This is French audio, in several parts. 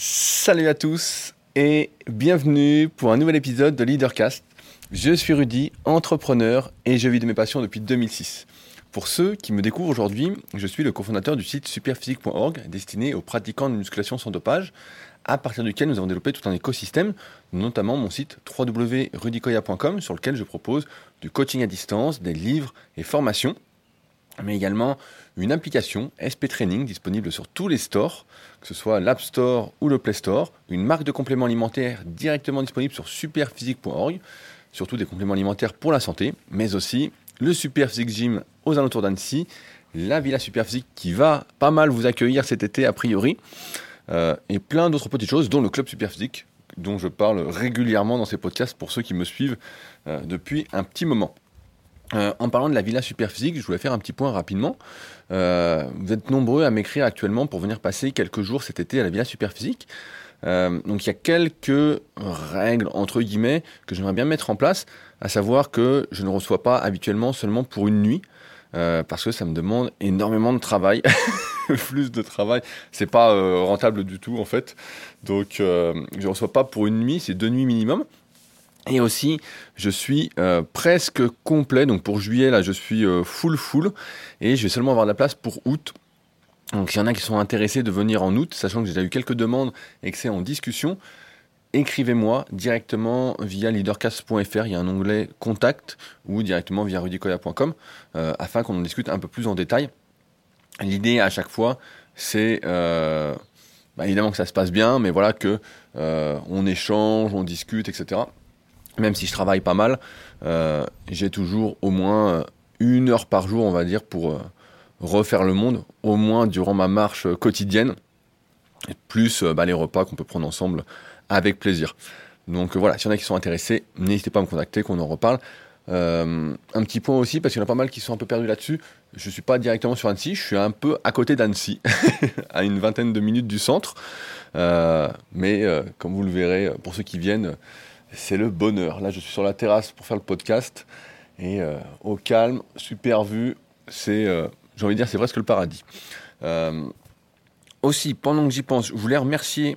Salut à tous et bienvenue pour un nouvel épisode de Leadercast. Je suis Rudy, entrepreneur et je vis de mes passions depuis 2006. Pour ceux qui me découvrent aujourd'hui, je suis le cofondateur du site superphysique.org destiné aux pratiquants de musculation sans dopage, à partir duquel nous avons développé tout un écosystème, notamment mon site www.rudicoya.com sur lequel je propose du coaching à distance, des livres et formations, mais également une application SP Training disponible sur tous les stores, que ce soit l'App Store ou le Play Store, une marque de compléments alimentaires directement disponible sur superphysique.org, surtout des compléments alimentaires pour la santé, mais aussi le Superphysique Gym aux alentours d'Annecy, la Villa Superphysique qui va pas mal vous accueillir cet été a priori, euh, et plein d'autres petites choses, dont le Club Superphysique, dont je parle régulièrement dans ces podcasts pour ceux qui me suivent euh, depuis un petit moment. Euh, en parlant de la Villa Superphysique, je voulais faire un petit point rapidement. Euh, vous êtes nombreux à m'écrire actuellement pour venir passer quelques jours cet été à la Villa Superphysique. Euh, donc il y a quelques règles entre guillemets que j'aimerais bien mettre en place, à savoir que je ne reçois pas habituellement seulement pour une nuit. parce que ça me demande énormément de travail, plus de travail, c'est pas rentable du tout en fait. Donc je ne reçois pas pour une nuit, c'est deux nuits minimum. Et aussi, je suis euh, presque complet. Donc pour juillet, là, je suis euh, full full. Et je vais seulement avoir de la place pour août. Donc s'il y en a qui sont intéressés de venir en août, sachant que j'ai déjà eu quelques demandes et que c'est en discussion, écrivez-moi directement via leadercast.fr. Il y a un onglet contact ou directement via rudicoya.com euh, afin qu'on en discute un peu plus en détail. L'idée à chaque fois, c'est bah, évidemment que ça se passe bien, mais voilà que on échange, on discute, etc même si je travaille pas mal, euh, j'ai toujours au moins euh, une heure par jour, on va dire, pour euh, refaire le monde, au moins durant ma marche quotidienne, plus bah, les repas qu'on peut prendre ensemble avec plaisir. Donc voilà, s'il y en a qui sont intéressés, n'hésitez pas à me contacter, qu'on en reparle. un petit point aussi, parce qu'il y en a pas mal qui sont un peu perdus là-dessus. Je ne suis pas directement sur Annecy, je suis un peu à côté d'Annecy, à une vingtaine de minutes du centre. mais comme vous le verrez, pour ceux qui viennent, c'est le bonheur. Là, je suis sur la terrasse pour faire le podcast et euh, au calme, super vue, c'est, euh, j'ai envie de dire, c'est presque le paradis. Euh, aussi, pendant que j'y pense, je voulais remercier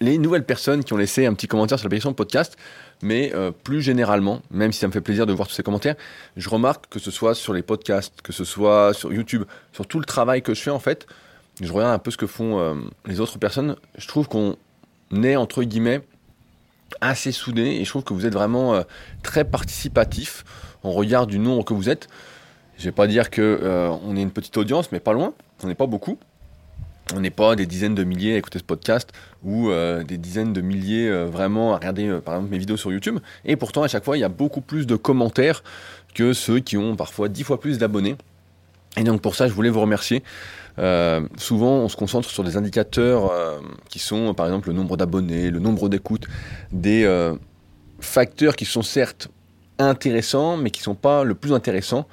les nouvelles personnes qui ont laissé un petit commentaire sur l'application podcast, mais plus généralement, même si ça me fait plaisir de voir tous ces commentaires, je remarque que ce soit sur les podcasts, que ce soit sur YouTube, sur tout le travail que je fais en fait, je regarde un peu ce que font les autres personnes, je trouve qu'on est entre guillemets assez soudé et je trouve que vous êtes vraiment euh, très participatif. On regarde du nombre que vous êtes. Je vais pas dire que euh, on est une petite audience, mais pas loin. On n'est pas beaucoup. On n'est pas des dizaines de milliers à écouter ce podcast ou euh, des dizaines de milliers vraiment à regarder par exemple mes vidéos sur YouTube. Et pourtant à chaque fois il y a beaucoup plus de commentaires que ceux qui ont parfois dix fois plus d'abonnés. Et donc pour ça je voulais vous remercier. Euh, souvent, on se concentre sur des indicateurs euh, qui sont, par exemple, le nombre d'abonnés, le nombre d'écoutes, des euh, facteurs qui sont certes intéressants, mais qui ne sont pas le plus intéressant.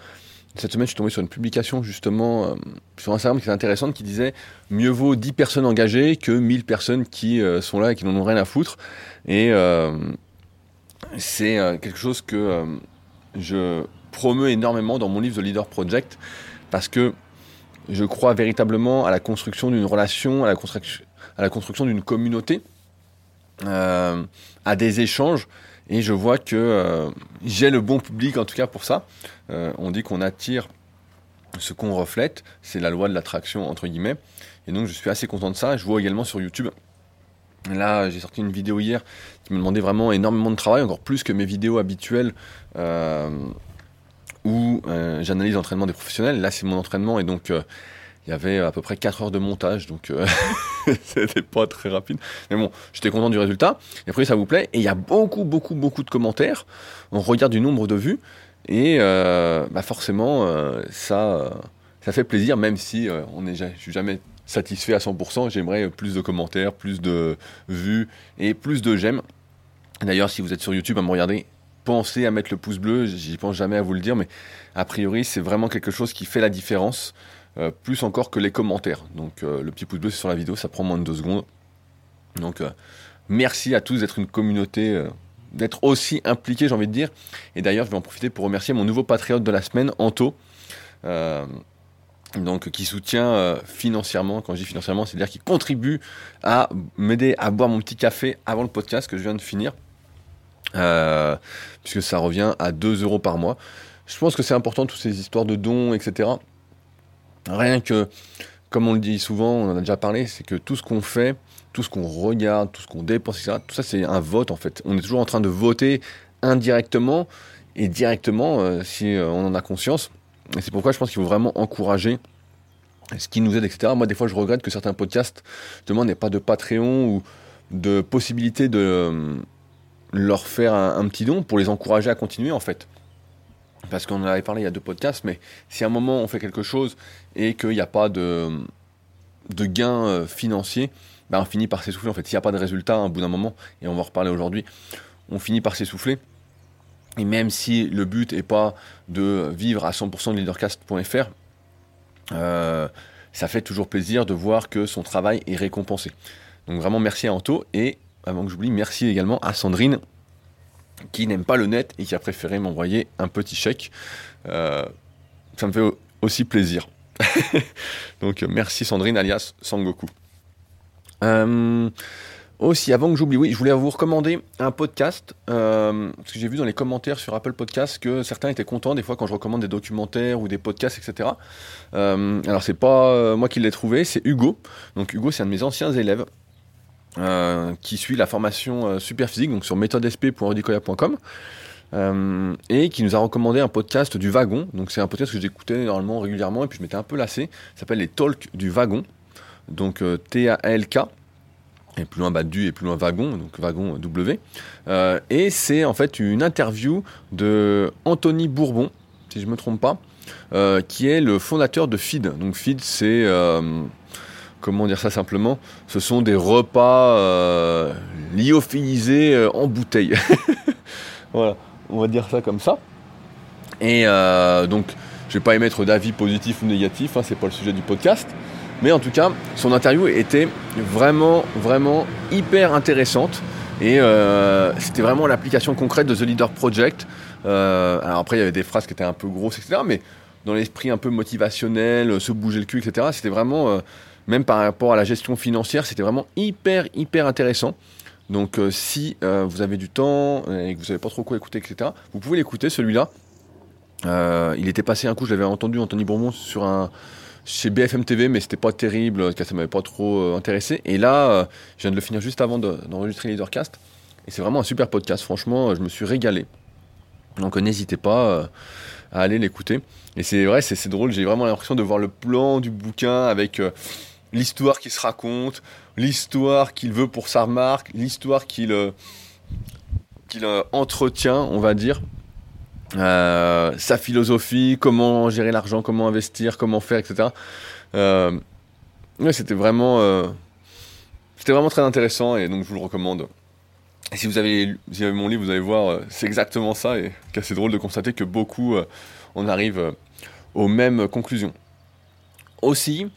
Cette semaine, je suis tombé sur une publication justement sur Instagram qui est intéressante, qui disait mieux vaut 10 personnes engagées que 1000 personnes qui sont là et qui n'en ont rien à foutre. Et c'est quelque chose que je promeux énormément dans mon livre The Leader Project, parce que je crois véritablement à la construction d'une relation, à la, construction, d'une communauté, euh, à des échanges. Et je vois que euh, j'ai le bon public, en tout cas pour ça. Euh, on dit qu'on attire ce qu'on reflète. C'est la loi de l'attraction, entre guillemets. Et donc, je suis assez content de ça. Je vois également sur YouTube. Là, j'ai sorti une vidéo hier qui me demandait vraiment énormément de travail, encore plus que mes vidéos habituelles où euh, j'analyse l'entraînement des professionnels. Là, c'est mon entraînement et donc euh, il y avait à peu près 4 heures de montage, donc euh, c'était pas très rapide. Mais bon, j'étais content du résultat. Et après, ça vous plaît. Et il y a beaucoup, beaucoup, beaucoup de commentaires. On regarde du nombre de vues. Et bah forcément, ça, ça fait plaisir, même si on est, je suis jamais satisfait à 100%. J'aimerais plus de commentaires, plus de vues et plus de j'aime. D'ailleurs, si vous êtes sur YouTube à me regarder, pensez à mettre le pouce bleu, j'y pense jamais à vous le dire, mais a priori c'est vraiment quelque chose qui fait la différence, euh, plus encore que les commentaires. Donc euh, le petit pouce bleu c'est sur la vidéo, ça prend moins de deux secondes. Donc euh, merci à tous d'être une communauté, d'être aussi impliqués j'ai envie de dire. Et d'ailleurs je vais en profiter pour remercier mon nouveau patriote de la semaine, Anto. donc qui soutient financièrement, quand je dis financièrement, c'est-à-dire qui contribue à m'aider à boire mon petit café avant le podcast que je viens de finir, puisque ça revient à 2 euros par mois. Je pense que c'est important, toutes ces histoires de dons, etc. Rien que, comme on le dit souvent, on en a déjà parlé, c'est que tout ce qu'on fait, tout ce qu'on regarde, tout ce qu'on dépense, etc., tout ça c'est un vote en fait. On est toujours en train de voter indirectement et directement euh, si euh, on en a conscience. Et c'est pourquoi je pense qu'il faut vraiment encourager ce qui nous aide, etc. Moi, des fois, je regrette que certains podcasts, justement, n'aient pas de Patreon ou de possibilité de euh, leur faire un, petit don pour les encourager à continuer, en fait. Parce qu'on en avait parlé il y a deux podcasts, mais si à un moment on fait quelque chose et qu'il n'y a pas de, de gain financier, ben on finit par s'essouffler. En fait, s'il n'y a pas de résultat à un bout d'un moment, et on va en reparler aujourd'hui, on finit par s'essouffler. Et même si le but n'est pas de vivre à 100% de leadercast.fr, euh, ça fait toujours plaisir de voir que son travail est récompensé. Donc vraiment merci à Anto et avant que j'oublie, merci également à Sandrine qui n'aime pas le net et qui a préféré m'envoyer un petit chèque. Euh, ça me fait aussi plaisir. Donc merci Sandrine alias Sangoku. Euh, aussi, avant que j'oublie, oui, je voulais vous recommander un podcast, euh, parce que j'ai vu dans les commentaires sur Apple Podcasts que certains étaient contents des fois quand je recommande des documentaires ou des podcasts, etc. Euh, alors c'est pas moi qui l'ai trouvé, c'est Hugo. Donc Hugo, c'est un de mes anciens élèves qui suit la formation super physique, donc sur méthodesp.rudicoya.com. et qui nous a recommandé un podcast du wagon. Donc c'est un podcast que j'écoutais normalement régulièrement et puis je m'étais un peu lassé. Ça s'appelle les Talks du wagon. Donc T-A-L-K et plus loin bah, du et plus loin wagon, donc wagon W. Euh, et c'est en fait une interview de Anthony Bourbon, si je ne me trompe pas, euh, qui est le fondateur de Feed. Donc Feed, c'est euh, comment dire ça simplement Ce sont des repas lyophilisés en bouteille. voilà, on va dire ça comme ça. Et donc, je vais pas émettre d'avis positif ou négatif, hein, c'est pas le sujet du podcast. Mais en tout cas, son interview était vraiment, vraiment hyper intéressante. Et euh, c'était vraiment l'application concrète de The Leader Project. Euh, alors après, il y avait des phrases qui étaient un peu grosses, etc. Mais dans l'esprit un peu motivationnel, se bouger le cul, etc. C'était vraiment, euh, même par rapport à la gestion financière, c'était vraiment hyper, hyper intéressant. Donc si vous avez du temps et que vous savez pas trop quoi écouter, etc., vous pouvez l'écouter, celui-là. il était passé un coup, je l'avais entendu, Anthony Bourbon, sur un chez BFM TV, mais c'était pas terrible, ça m'avait pas trop euh, intéressé. Et là, euh, je viens de le finir juste avant d'enregistrer Leadercast. Et c'est vraiment un super podcast, franchement, je me suis régalé. Donc n'hésitez pas euh, à aller l'écouter. Et c'est vrai, c'est drôle, j'ai vraiment l'impression de voir le plan du bouquin avec l'histoire qui se raconte, l'histoire qu'il veut pour sa remarque, l'histoire qu'il qu'il entretient, on va dire. Euh, sa philosophie, comment gérer l'argent, comment investir, comment faire, etc. Euh, c'était vraiment, euh, c'était vraiment très intéressant et donc je vous le recommande. Si vous avez, si mon livre, vous allez voir, c'est exactement ça et c'est drôle de constater que beaucoup, on arrive aux mêmes conclusions. Aussi,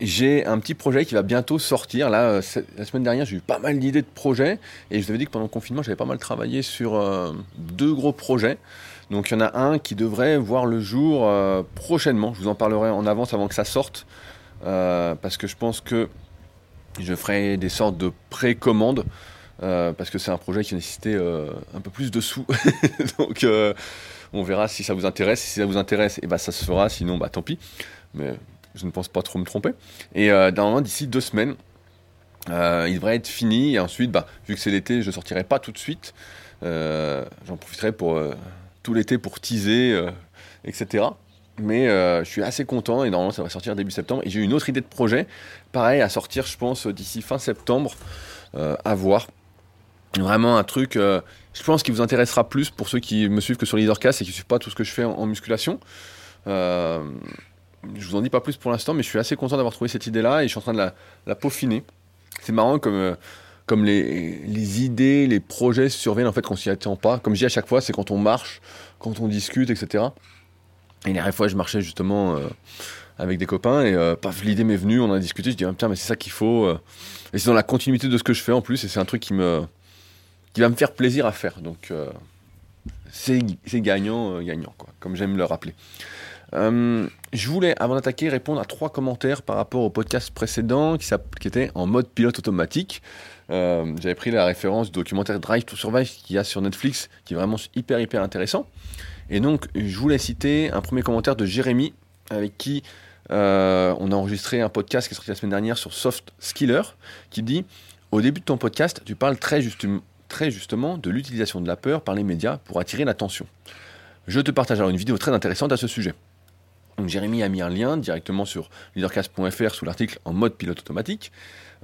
j'ai un petit projet qui va bientôt sortir. Là, euh, la semaine dernière, j'ai eu pas mal d'idées de projets. Et je vous avais dit que pendant le confinement, j'avais pas mal travaillé sur euh, deux gros projets. Donc il y en a un qui devrait voir le jour euh, prochainement. Je vous en parlerai en avance avant que ça sorte. parce que je pense que je ferai des sortes de précommandes. parce que c'est un projet qui nécessitait un peu plus de sous. Donc on verra si ça vous intéresse. Si ça vous intéresse, eh ben, ça se fera. Sinon, bah, tant pis. Mais je ne pense pas trop me tromper. Et euh, normalement, d'ici deux semaines, euh, il devrait être fini. Et ensuite, bah, vu que c'est l'été, je ne sortirai pas tout de suite. Euh, j'en profiterai pour tout l'été pour teaser, etc. Mais je suis assez content et normalement ça va sortir début septembre. Et j'ai une autre idée de projet, pareil, à sortir, je pense, d'ici fin septembre, à voir. Vraiment un truc, je pense, qui vous intéressera plus pour ceux qui me suivent que sur Leadercast et qui ne suivent pas tout ce que je fais en, en musculation. Je vous en dis pas plus pour l'instant, mais je suis assez content d'avoir trouvé cette idée-là et je suis en train de la, peaufiner. C'est marrant comme, euh, comme les, idées, les projets surviennent en fait qu'on s'y attend pas. Comme je dis à chaque fois, c'est quand on marche, quand on discute, etc. Et la dernière fois, je marchais justement euh, avec des copains et euh, paf, l'idée m'est venue, on a discuté, je dis, ah, putain, mais c'est ça qu'il faut. et c'est dans la continuité de ce que je fais en plus, et c'est un truc qui, me, qui va me faire plaisir à faire. Donc, c'est gagnant, gagnant, quoi, comme j'aime le rappeler. Je voulais, avant d'attaquer, répondre à trois commentaires par rapport au podcast précédent qui, était en mode pilote automatique. J'avais pris la référence du documentaire Drive to Survive qu'il y a sur Netflix, qui est vraiment hyper, hyper intéressant. Et donc, je voulais citer un premier commentaire de Jérémy, avec qui euh, on a enregistré un podcast qui est sorti la semaine dernière sur Soft Skiller, qui dit Au début de ton podcast, tu parles très, très justement de l'utilisation de la peur par les médias pour attirer l'attention. Je te partage alors une vidéo très intéressante à ce sujet. Donc, Jérémy a mis un lien directement sur leadercast.fr sous l'article en mode pilote automatique.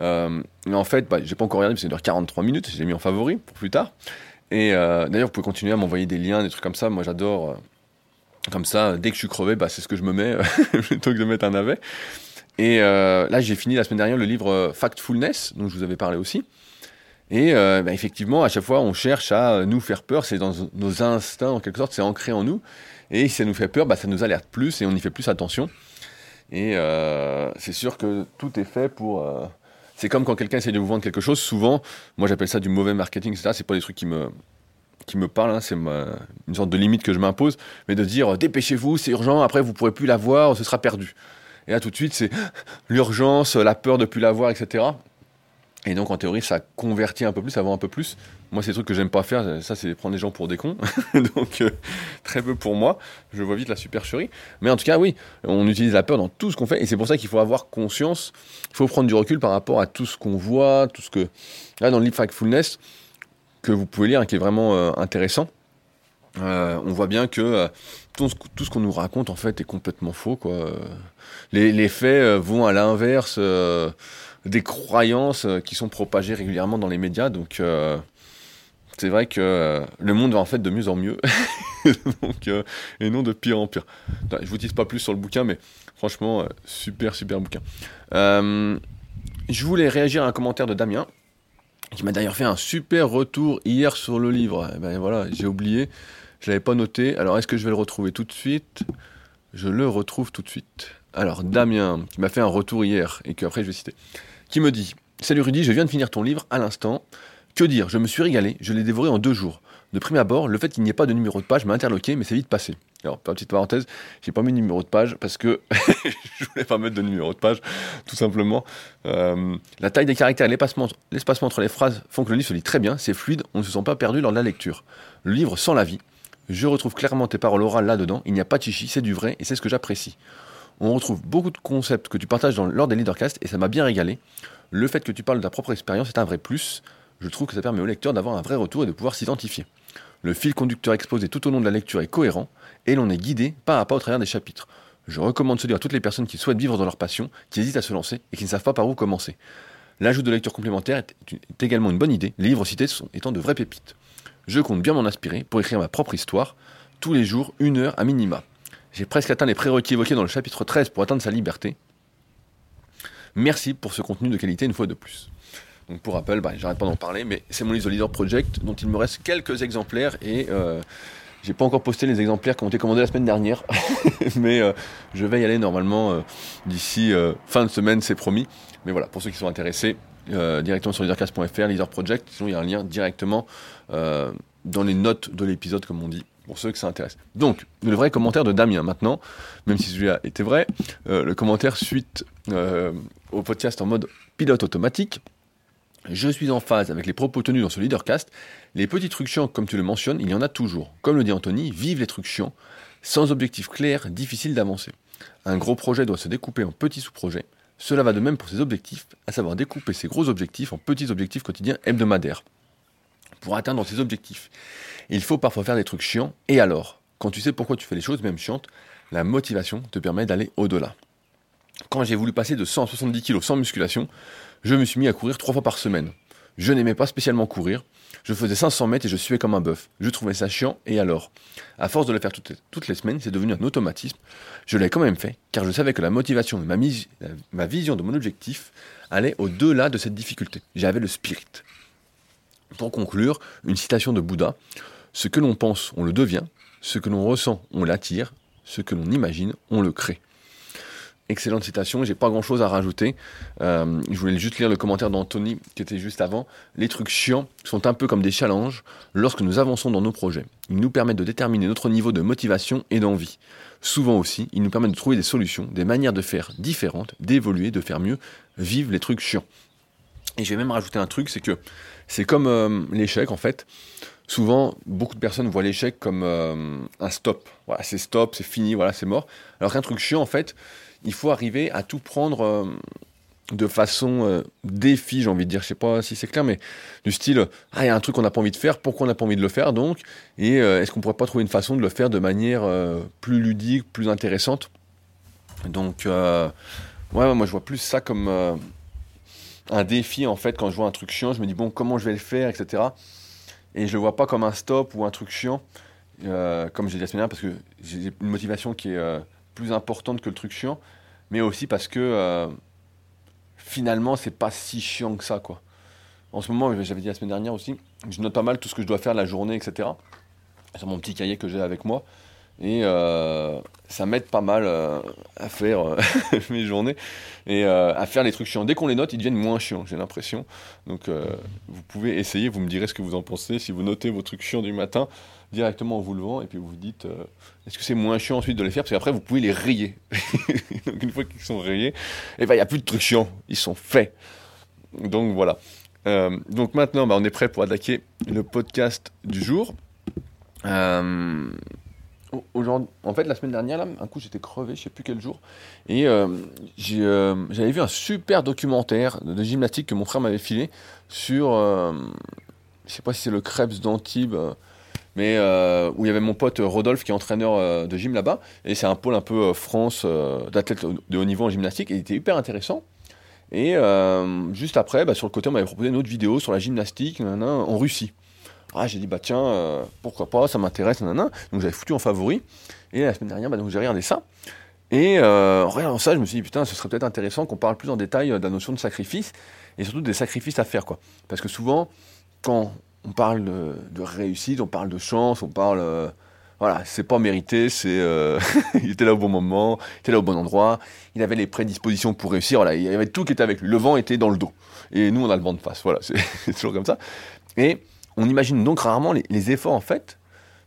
Euh, mais en fait, bah, j'ai pas encore regardé parce que ça dure 43 minutes, j'ai mis en favori pour plus tard. Et euh, d'ailleurs, vous pouvez continuer à m'envoyer des liens, des trucs comme ça. Moi, j'adore comme ça, dès que je suis crevé, bah, c'est ce que je me mets plutôt que de mettre un navet. Et euh, là, j'ai fini la semaine dernière le livre euh, Factfulness, dont je vous avais parlé aussi. Et euh, bah, effectivement, à chaque fois, on cherche à nous faire peur. C'est dans nos instincts, en quelque sorte, c'est ancré en nous. Et si ça nous fait peur, bah, ça nous alerte plus et on y fait plus attention. Et c'est sûr que tout est fait pour. c'est comme quand quelqu'un essaie de vous vendre quelque chose. Souvent, moi j'appelle ça du mauvais marketing, etc. C'est pas des trucs qui me qui me parle, hein, c'est une sorte de limite que je m'impose, mais de dire dépêchez-vous, c'est urgent, après vous pourrez plus la voir, ce sera perdu. Et là tout de suite c'est l'urgence, la peur de plus la voir, etc. Et donc en théorie ça convertit un peu plus, ça vend un peu plus. Moi c'est des trucs que j'aime pas faire, ça c'est prendre les gens pour des cons, donc euh, très peu pour moi. Je vois vite la supercherie, mais en tout cas oui, on utilise la peur dans tout ce qu'on fait, et c'est pour ça qu'il faut avoir conscience, il faut prendre du recul par rapport à tout ce qu'on voit, tout ce que là dans le livre Factfulness que vous pouvez lire et qui est vraiment euh, intéressant. Euh, on voit bien que tout, ce qu'on nous raconte en fait est complètement faux. Quoi. Les, faits vont à l'inverse des croyances qui sont propagées régulièrement dans les médias. Donc c'est vrai que le monde va en fait de mieux en mieux. et non de pire en pire. Je vous dis pas plus sur le bouquin, mais franchement, super, super bouquin. je voulais réagir à un commentaire de Damien qui m'a d'ailleurs fait un super retour hier sur le livre. Eh ben voilà, j'ai oublié, je l'avais pas noté. Alors est-ce que je vais le retrouver tout de suite? Je le retrouve tout de suite. Alors Damien, qui m'a fait un retour hier et qu'après je vais citer, qui me dit Salut Rudy, je viens de finir ton livre à l'instant. Que dire? Je me suis régalé, je l'ai dévoré en deux jours. De prime abord, le fait qu'il n'y ait pas de numéro de page m'a interloqué, mais c'est vite passé. Alors, petite parenthèse, j'ai pas mis de numéro de page parce que je voulais pas mettre de numéro de page, tout simplement. Euh, la taille des caractères et l'espacement entre les phrases font que le livre se lit très bien, c'est fluide, on ne se sent pas perdu lors de la lecture. Le livre sans la vie, je retrouve clairement tes paroles orales là-dedans, il n'y a pas de chichi, c'est du vrai et c'est ce que j'apprécie. On retrouve beaucoup de concepts que tu partages lors des leadercasts et ça m'a bien régalé. Le fait que tu parles de ta propre expérience est un vrai plus. Je trouve que ça permet au lecteur d'avoir un vrai retour et de pouvoir s'identifier. Le fil conducteur exposé tout au long de la lecture est cohérent et l'on est guidé pas à pas au travers des chapitres. Je recommande ce livre à toutes les personnes qui souhaitent vivre dans leur passion, qui hésitent à se lancer et qui ne savent pas par où commencer. L'ajout de lecture complémentaire est, également une bonne idée, les livres cités sont, étant de vraies pépites. Je compte bien m'en inspirer pour écrire ma propre histoire, tous les jours, une heure à minima. J'ai presque atteint les prérequis évoqués dans le chapitre 13 pour atteindre sa liberté. Merci pour ce contenu de qualité une fois de plus. Donc pour Apple, bah, j'arrête pas d'en parler, mais c'est mon livre Leader Project dont il me reste quelques exemplaires et euh, j'ai pas encore posté les exemplaires qui ont été commandés la semaine dernière, mais euh, je vais y aller normalement euh, d'ici fin de semaine, c'est promis. Mais voilà, pour ceux qui sont intéressés, directement sur leadercast.fr, Leader Project, sinon il y a un lien directement dans les notes de l'épisode, comme on dit, pour ceux que ça intéresse. Donc, le vrai commentaire de Damien maintenant, même si celui-là était vrai, le commentaire suite au podcast en mode pilote automatique. Je suis en phase avec les propos tenus dans ce leadercast. Les petits trucs comme tu le mentionnes, il y en a toujours. Comme le dit Anthony, vive les trucs. Sans objectif clair, difficile d'avancer. Un gros projet doit se découper en petits sous-projets. Cela va de même pour ses objectifs, à savoir découper ses gros objectifs en petits objectifs quotidiens hebdomadaires. Pour atteindre ces objectifs, il faut parfois faire des trucs chiants, et alors, quand tu sais pourquoi tu fais les choses, même chiantes, la motivation te permet d'aller au-delà. Quand j'ai voulu passer de 170 kg sans musculation, je me suis mis à courir trois fois par semaine. Je n'aimais pas spécialement courir. Je faisais 500 mètres et je suais comme un bœuf. Je trouvais ça chiant et alors? À force de le faire toutes les, semaines, c'est devenu un automatisme. Je l'ai quand même fait car je savais que la motivation et ma, ma vision de mon objectif allaient au-delà de cette difficulté. J'avais le spirit. Pour conclure, une citation de Bouddha Ce que l'on pense, on le devient. Ce que l'on ressent, on l'attire. Ce que l'on imagine, on le crée. excellente citation, j'ai pas grand chose à rajouter. Euh, je voulais juste lire le commentaire d'Anthony qui était juste avant. Les trucs chiants sont un peu comme des challenges lorsque nous avançons dans nos projets. Ils nous permettent de déterminer notre niveau de motivation et d'envie. Souvent aussi, ils nous permettent de trouver des solutions, des manières de faire différentes, d'évoluer, de faire mieux. Vive les trucs chiants. Et je vais même rajouter un truc, c'est que c'est comme euh, l'échec en fait. Souvent, beaucoup de personnes voient l'échec comme euh, un stop. Voilà, c'est stop, c'est fini, voilà, c'est mort. Alors qu'un truc chiant, en fait, il faut arriver à tout prendre euh, de façon défi, j'ai envie de dire. Je sais pas si c'est clair, mais du style, ah, il y a un truc qu'on n'a pas envie de faire, pourquoi on n'a pas envie de le faire donc? Et est-ce qu'on pourrait pas trouver une façon de le faire de manière plus ludique, plus intéressante? Donc, ouais, moi je vois plus ça comme un défi en fait quand je vois un truc chiant je me dis bon comment je vais le faire etc et je le vois pas comme un stop ou un truc chiant euh, comme j'ai dit la semaine dernière parce que j'ai une motivation qui est euh, plus importante que le truc chiant mais aussi parce que euh, finalement c'est pas si chiant que ça quoi. En ce moment j'avais dit la semaine dernière aussi je note pas mal tout ce que je dois faire la journée etc sur mon petit cahier que j'ai avec moi et euh, ça m'aide pas mal euh, à faire euh, mes journées et à faire les trucs chiants. Dès qu'on les note, ils deviennent moins chiants, j'ai l'impression. Donc vous pouvez essayer, vous me direz ce que vous en pensez. Si vous notez vos trucs chiants du matin directement en vous levant et puis vous vous dites est-ce que c'est moins chiant ensuite de les faire? Parce qu'après vous pouvez les rayer. Donc une fois qu'ils sont rayés, et eh ben il n'y a plus de trucs chiants, ils sont faits. Donc voilà. donc maintenant, bah, on est prêt pour attaquer le podcast du jour. Euh, en fait, la semaine dernière, là, un coup, j'étais crevé, je sais plus quel jour, et euh, euh, j'avais vu un super documentaire de, gymnastique que mon frère m'avait filé sur, euh, je sais pas si c'est le Krebs d'Antibes, mais où il y avait mon pote Rodolphe qui est entraîneur de gym là-bas, et c'est un pôle un peu France d'athlètes de haut niveau en gymnastique, et il était hyper intéressant. Et juste après, bah, sur le côté, on m'avait proposé une autre vidéo sur la gymnastique en Russie. Ah, j'ai dit, bah tiens, euh, pourquoi pas, ça m'intéresse, nanana. Donc j'avais foutu en favori. Et la semaine dernière, bah, j'ai regardé ça. Et euh, en regardant ça, je me suis dit, putain, ce serait peut-être intéressant qu'on parle plus en détail euh, de la notion de sacrifice, et surtout des sacrifices à faire, quoi. Parce que souvent, quand on parle de, réussite, on parle de chance, on parle... voilà, c'est pas mérité, c'est... il était là au bon moment, il était là au bon endroit, il avait les prédispositions pour réussir, voilà, il y avait tout qui était avec lui. Le vent était dans le dos. Et nous, on a le vent de face, voilà, c'est toujours comme ça. Et on imagine donc rarement les, efforts en fait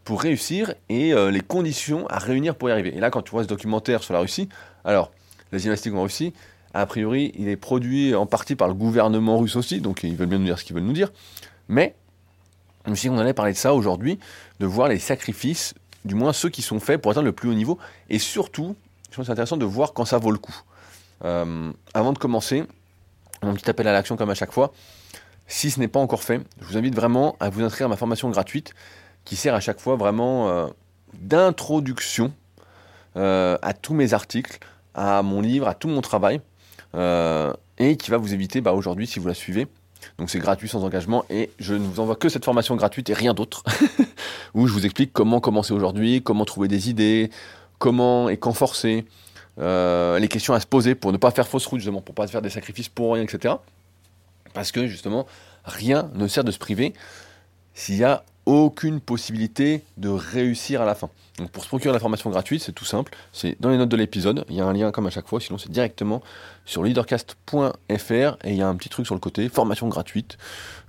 pour réussir et euh, les conditions à réunir pour y arriver. Et là, quand tu vois ce documentaire sur la Russie, alors la gymnastique en Russie, a priori, il est produit en partie par le gouvernement russe aussi, donc ils veulent bien nous dire ce qu'ils veulent nous dire. Mais je me suis dit qu'on allait parler de ça aujourd'hui, de voir les sacrifices, du moins ceux qui sont faits pour atteindre le plus haut niveau, et surtout, je pense que c'est intéressant de voir quand ça vaut le coup. Euh, avant de commencer, mon petit appel à l'action comme à chaque fois, si ce n'est pas encore fait, je vous invite vraiment à vous inscrire à ma formation gratuite qui sert à chaque fois vraiment euh, d'introduction euh, à tous mes articles, à mon livre, à tout mon travail, euh, et qui va vous éviter bah, aujourd'hui si vous la suivez. Donc c'est gratuit sans engagement et je ne vous envoie que cette formation gratuite et rien d'autre, où je vous explique comment commencer aujourd'hui, comment trouver des idées, comment et quand forcer, les questions à se poser pour ne pas faire fausse route justement, pour ne pas faire des sacrifices pour rien, etc. Parce que justement, rien ne sert de se priver s'il n'y a aucune possibilité de réussir à la fin. Donc pour se procurer la formation gratuite, c'est tout simple, c'est dans les notes de l'épisode, il y a un lien comme à chaque fois, sinon c'est directement sur leadercast.fr et il y a un petit truc sur le côté, formation gratuite.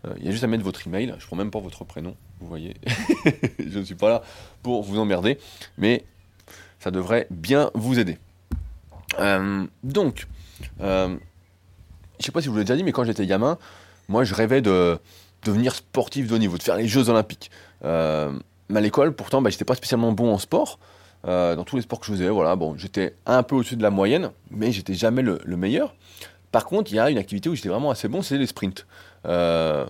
Euh, il y a juste à mettre votre email, je prends même pas votre prénom, vous voyez. je ne suis pas là pour vous emmerder, mais ça devrait bien vous aider. Euh, donc, euh, je sais pas si vous l'ai déjà dit, mais quand j'étais gamin, moi je rêvais de devenir sportif de haut niveau, de faire les Jeux Olympiques. Euh, mais à l'école, pourtant, bah, j'étais pas spécialement bon en sport. Euh, dans tous les sports que je faisais, voilà, bon, j'étais un peu au-dessus de la moyenne, mais j'étais jamais le, meilleur. Par contre, il y a une activité où j'étais vraiment assez bon, c'est les sprints. Euh,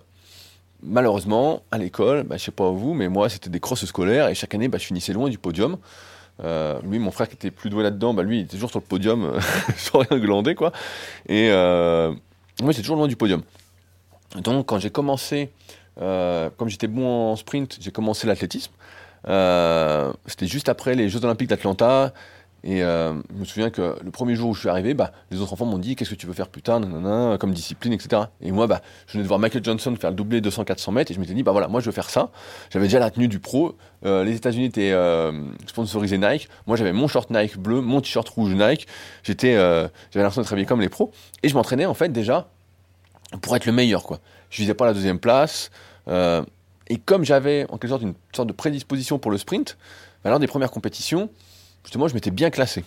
malheureusement, à l'école, bah, je sais pas vous, mais moi, c'était des crosses scolaires et chaque année, bah, je finissais loin du podium. Euh, lui, mon frère qui était plus doué là-dedans, bah, lui, il était toujours sur le podium, euh, sans rien glander, quoi. Et euh, moi, j'étais toujours loin du podium. Donc, quand j'ai commencé, euh, comme j'étais bon en sprint, j'ai commencé l'athlétisme. C'était juste après les Jeux Olympiques d'Atlanta. Et euh, je me souviens que le premier jour où je suis arrivé, bah, les autres enfants m'ont dit qu'est-ce que tu veux faire plus tard, nanana, comme discipline, etc. Et moi, bah, je venais de voir Michael Johnson faire le doublé 200-400 mètres et je m'étais dit, bah voilà, moi je veux faire ça. J'avais déjà la tenue du pro. Euh, les États-Unis étaient euh, sponsorisés Nike. Moi j'avais mon short Nike bleu, mon t-shirt rouge Nike. J'étais, j'avais l'impression de travailler comme les pros. Et je m'entraînais en fait déjà pour être le meilleur. quoi. Je visais pas la deuxième place. et comme j'avais en quelque sorte une sorte de prédisposition pour le sprint, bah, lors des premières compétitions, justement, je m'étais bien classé.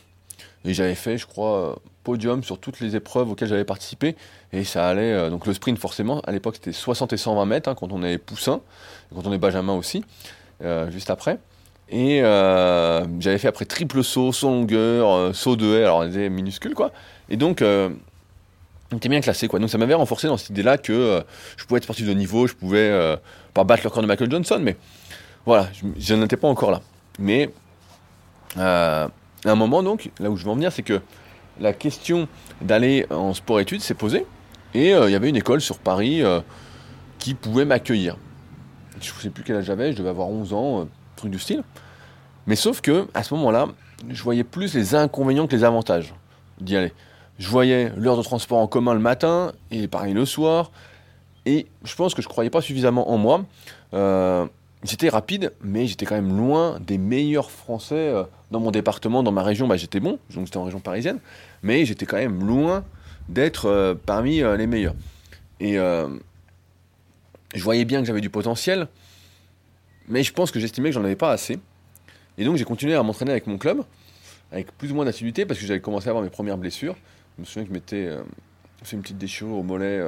Et j'avais fait, je crois, euh, podium sur toutes les épreuves auxquelles j'avais participé. Et ça allait, euh, donc le sprint forcément, à l'époque c'était 60 et 120 mètres, hein, quand on est poussin, quand on est benjamin aussi, euh, juste après. Et j'avais fait après triple saut, saut longueur, saut de haie, alors on était minuscules quoi. Et donc, était bien classé quoi. Donc ça m'avait renforcé dans cette idée-là que je pouvais être sportif de niveau, je pouvais pas battre le record de Michael Johnson, mais voilà, je, n'étais pas encore là. Mais à un moment, donc, là où je veux en venir, c'est que la question d'aller en sport-études s'est posée. Et euh, il y avait une école sur Paris euh, qui pouvait m'accueillir. Je ne sais plus quel âge j'avais, je devais avoir 11 ans, euh, truc du style. Mais sauf que, à ce moment-là, je voyais plus les inconvénients que les avantages d'y aller. Je voyais l'heure de transport en commun le matin et pareil le soir. Et je pense que je ne croyais pas suffisamment en moi. J'étais rapide, mais j'étais quand même loin des meilleurs Français euh, dans mon département, dans ma région. Bah, j'étais bon, donc j'étais en région parisienne, mais j'étais quand même loin d'être euh, parmi euh, les meilleurs. Et je voyais bien que j'avais du potentiel, mais je pense que j'estimais que j'en avais pas assez. Et donc j'ai continué à m'entraîner avec mon club, avec plus ou moins d'assiduité, parce que j'avais commencé à avoir mes premières blessures. Je me souviens que je m'étais fait une petite déchirure au mollet,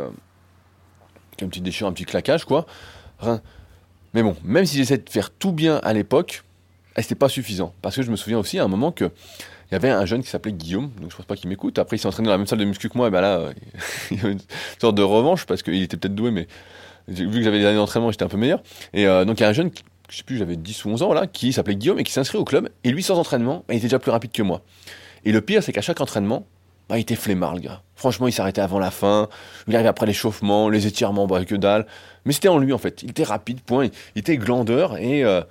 une petite déchirure, un petit claquage, quoi. Mais bon, même si j'essayais de faire tout bien à l'époque, eh, c'était pas suffisant. Parce que je me souviens aussi à un moment que il y avait un jeune qui s'appelait Guillaume, donc je pense pas qu'il m'écoute. Après, il s'est entraîné dans la même salle de muscu que moi, et ben là, il y a une sorte de revanche parce qu'il était peut-être doué, mais vu que j'avais des années d'entraînement, j'étais un peu meilleur. Et euh, donc, il y a un jeune, je sais plus, j'avais 10 ou 11 ans, là, qui s'appelait Guillaume et qui s'inscrit au club. Et lui, sans entraînement, il était déjà plus rapide que moi. Et le pire, c'est qu'à chaque entraînement, bah, il était flemmard, le gars. Franchement, il s'arrêtait avant la fin. Il arrivait après l'échauffement, les étirements, bah, que dalle. Mais c'était en lui, en fait. Il était rapide, point. Il était glandeur et euh,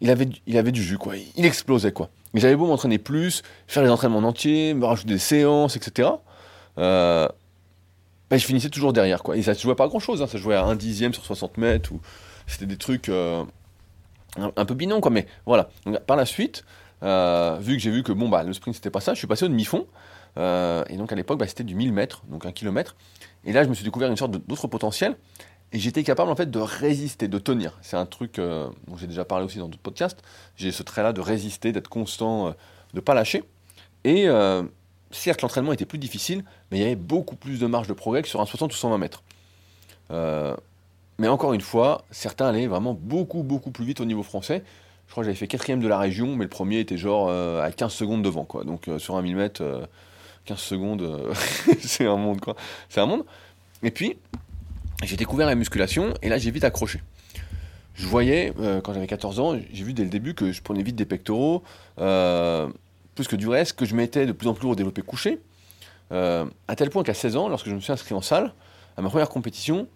il, avait, il avait du jus, quoi. Il explosait, quoi. Mais j'avais beau m'entraîner plus, faire les entraînements en entier, me rajouter des séances, etc. Euh, bah, je finissais toujours derrière, quoi. Et ça se jouait pas à grand chose, hein. ça jouait à un dixième sur 60 mètres, ou c'était des trucs euh, un, peu binons, quoi. Mais voilà. par la suite, vu que j'ai vu que bon, bah, le sprint c'était pas ça, je suis passé au demi-fond. Et donc à l'époque, bah, c'était du 1000 mètres, donc un kilomètre. Et là, je me suis découvert une sorte d'autre potentiel. Et j'étais capable en fait de résister, de tenir. C'est un truc euh, dont j'ai déjà parlé aussi dans d'autres podcasts. J'ai ce trait-là de résister, d'être constant, euh, de ne pas lâcher. Et euh, certes, l'entraînement était plus difficile, mais il y avait beaucoup plus de marge de progrès que sur un 60 ou 120 mètres. mais encore une fois, certains allaient vraiment beaucoup, beaucoup plus vite au niveau français. Je crois que j'avais fait quatrième de la région, mais le premier était genre à 15 secondes devant. Quoi. Donc sur un 1000 mètres, 15 secondes, c'est un monde. quoi. C'est un monde. Et puis, j'ai découvert la musculation et là j'ai vite accroché. Je voyais, euh, quand j'avais 14 ans, j'ai vu dès le début que je prenais vite des pectoraux, euh, plus que du reste, que je mettais de plus en plus au développé couché, euh, à tel point qu'à 16 ans, lorsque je me suis inscrit en salle, à ma première compétition,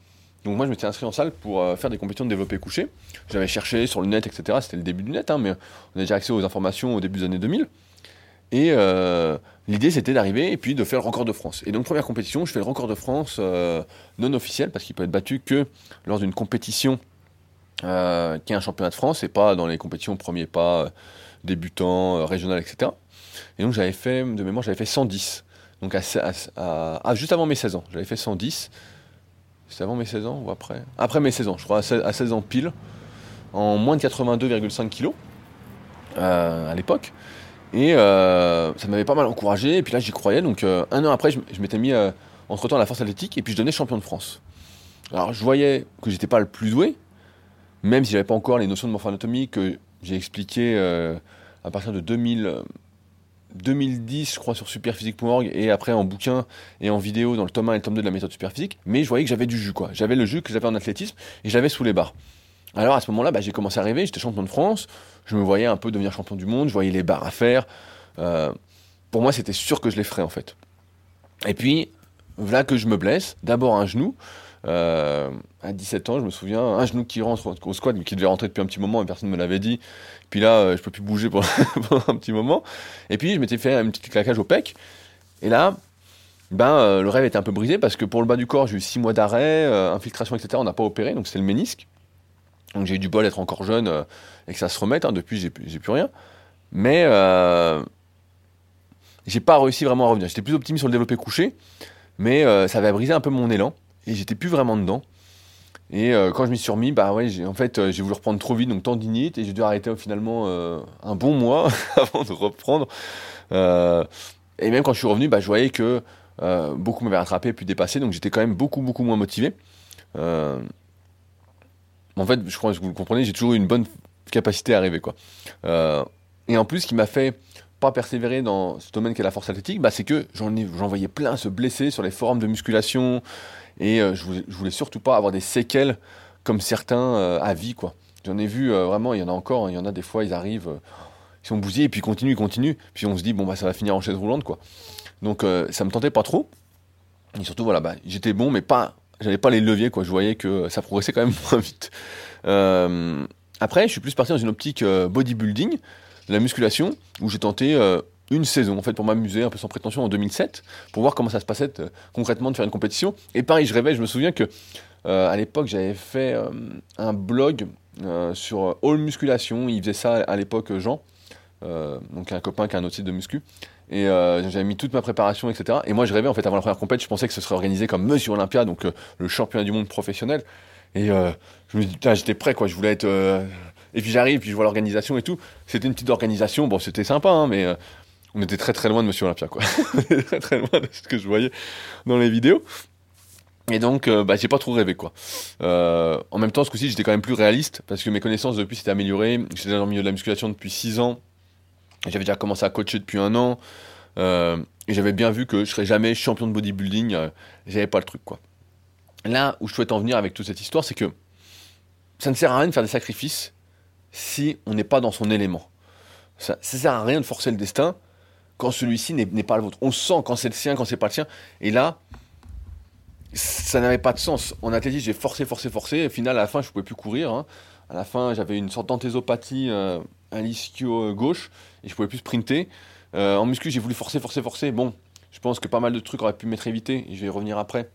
donc moi je m'étais inscrit en salle pour faire des compétitions de développé couché, j'avais cherché sur le net, etc., c'était le début du net, hein, mais on a déjà accès aux informations au début des années 2000, et euh, l'idée, c'était d'arriver et puis de faire le record de France. Et donc, première compétition, je fais le record de France euh, non officiel, parce qu'il peut être battu que lors d'une compétition euh, qui est un championnat de France, et pas dans les compétitions premier pas, débutant, régional, etc. Et donc, j'avais fait, de mémoire, j'avais fait 110. Donc, à, juste avant mes 16 ans, j'avais fait 110. C'est avant mes 16 ans ou après? Après mes 16 ans, je crois, à 16, ans pile, en moins de 82,5 kg à l'époque. Et euh, ça m'avait pas mal encouragé. Et puis là, j'y croyais. Donc euh, un an après, je, m'étais mis euh, entre temps à la force athlétique et puis je donnais champion de France. Alors je voyais que j'étais pas le plus doué, même si j'avais pas encore les notions de morphoanatomie que j'ai expliqué à partir de 2000, 2010, je crois, sur superphysique.org et après en bouquin et en vidéo dans le tome 1 et le tome 2 de la méthode superphysique. Mais je voyais que j'avais du jus, quoi. J'avais le jus que j'avais en athlétisme et j'avais sous les barres. Alors à ce moment-là, bah, j'ai commencé à rêver, j'étais champion de France, je me voyais un peu devenir champion du monde, je voyais les barres à faire. Euh, pour moi, c'était sûr que je les ferais en fait. Et puis, voilà que je me blesse, d'abord un genou, à 17 ans, je me souviens, un genou qui rentre au squat, mais qui devait rentrer depuis un petit moment, et personne ne me l'avait dit. Puis là, je peux plus bouger pendant, un petit moment. Et puis, je m'étais fait un petit claquage au pec. Et là, ben, le rêve était un peu brisé parce que pour le bas du corps, j'ai eu 6 mois d'arrêt, infiltration, etc. On n'a pas opéré, donc c'est le ménisque. Donc j'ai eu du bol d'être encore jeune et que ça se remette. Hein. Depuis, j'ai plus rien. Mais j'ai pas réussi vraiment à revenir. J'étais plus optimiste sur le développé couché, mais euh, ça avait brisé un peu mon élan et j'étais plus vraiment dedans. Et euh, quand je m'y suis remis, bah ouais, en fait, euh, j'ai voulu reprendre trop vite, donc tendinite, et j'ai dû arrêter finalement un bon mois avant de reprendre. et même quand je suis revenu, bah, je voyais que beaucoup m'avaient rattrapé puis dépassé, donc j'étais quand même beaucoup, beaucoup moins motivé. En fait, je crois que vous le comprenez, j'ai toujours eu une bonne capacité à arriver. Quoi. et en plus, ce qui m'a fait pas persévérer dans ce domaine qu'est la force athlétique, bah, c'est que j'en, j'en voyais plein se blesser sur les forums de musculation et euh, je, voulais, voulais surtout pas avoir des séquelles comme certains euh, à vie. quoi. J'en ai vu euh, vraiment, il y en a encore, il y en a des fois, ils arrivent, ils sont bousillés et puis ils continuent, ils continuent, puis on se dit, bon, bah, ça va finir en chaise roulante. quoi. Donc ça me tentait pas trop. Et surtout, voilà, bah, j'étais bon, mais pas, j'avais pas les leviers, quoi. Je voyais que ça progressait quand même moins vite. après, je suis plus parti dans une optique bodybuilding la musculation, où j'ai tenté euh, une saison, en fait, pour m'amuser, un peu sans prétention, en 2007, pour voir comment ça se passait euh, concrètement de faire une compétition. Et pareil, je rêvais, je me souviens que euh, à l'époque, j'avais fait un blog sur All Musculation. Il faisait ça à l'époque, Jean, donc un copain qui a un autre site de muscu. Et j'avais mis toute ma préparation, etc. Et moi, je rêvais, en fait, avant la première compétition, je pensais que ce serait organisé comme Monsieur Olympia, donc le championnat du monde professionnel. Et je me dis, j'étais prêt, quoi. Je voulais être et puis j'arrive, puis je vois l'organisation et tout. C'était une petite organisation, bon, c'était sympa, hein, mais euh, on était très très loin de Monsieur Olympia, quoi. très très loin de ce que je voyais dans les vidéos. Et donc, euh, bah, j'ai pas trop rêvé, quoi. Euh, en même temps, ce coup-ci, j'étais quand même plus réaliste, parce que mes connaissances depuis s'étaient améliorées. J'étais dans le milieu de la musculation depuis 6 ans. J'avais déjà commencé à coacher depuis un an. et j'avais bien vu que je serais jamais champion de bodybuilding. j'avais pas le truc, quoi. Là où je souhaite en venir avec toute cette histoire, c'est que ça ne sert à rien de faire des sacrifices si on n'est pas dans son élément. Ça ne sert à rien de forcer le destin quand celui-ci n'est pas le vôtre. On sent quand c'est le sien, quand c'est pas le sien. Et là, ça n'avait pas de sens. En athlétisme, j'ai forcé, forcé, forcé. Et au final, à la fin, je ne pouvais plus courir. Hein. À la fin, j'avais une sorte d'anthésopathie euh, à l'ischio euh, gauche et je pouvais plus sprinter. Euh, en muscu, j'ai voulu forcer, forcer, forcer. Bon, je pense que pas mal de trucs auraient pu m'être évités. Je vais y revenir après.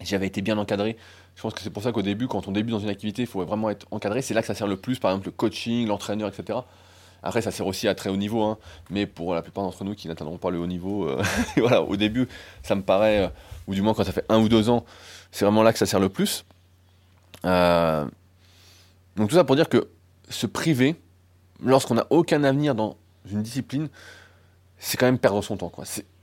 J'avais été bien encadré. Je pense que c'est pour ça qu'au début, quand on débute dans une activité, il faut vraiment être encadré. C'est là que ça sert le plus, par exemple, le coaching, l'entraîneur, etc. Après, ça sert aussi à très haut niveau, hein. mais pour la plupart d'entre nous qui n'atteindront pas le haut niveau, euh, voilà, au début, ça me paraît, ou du moins quand ça fait un ou deux ans, c'est vraiment là que ça sert le plus. Donc tout ça pour dire que se priver, lorsqu'on n'a aucun avenir dans une discipline, c'est quand même perdre son temps.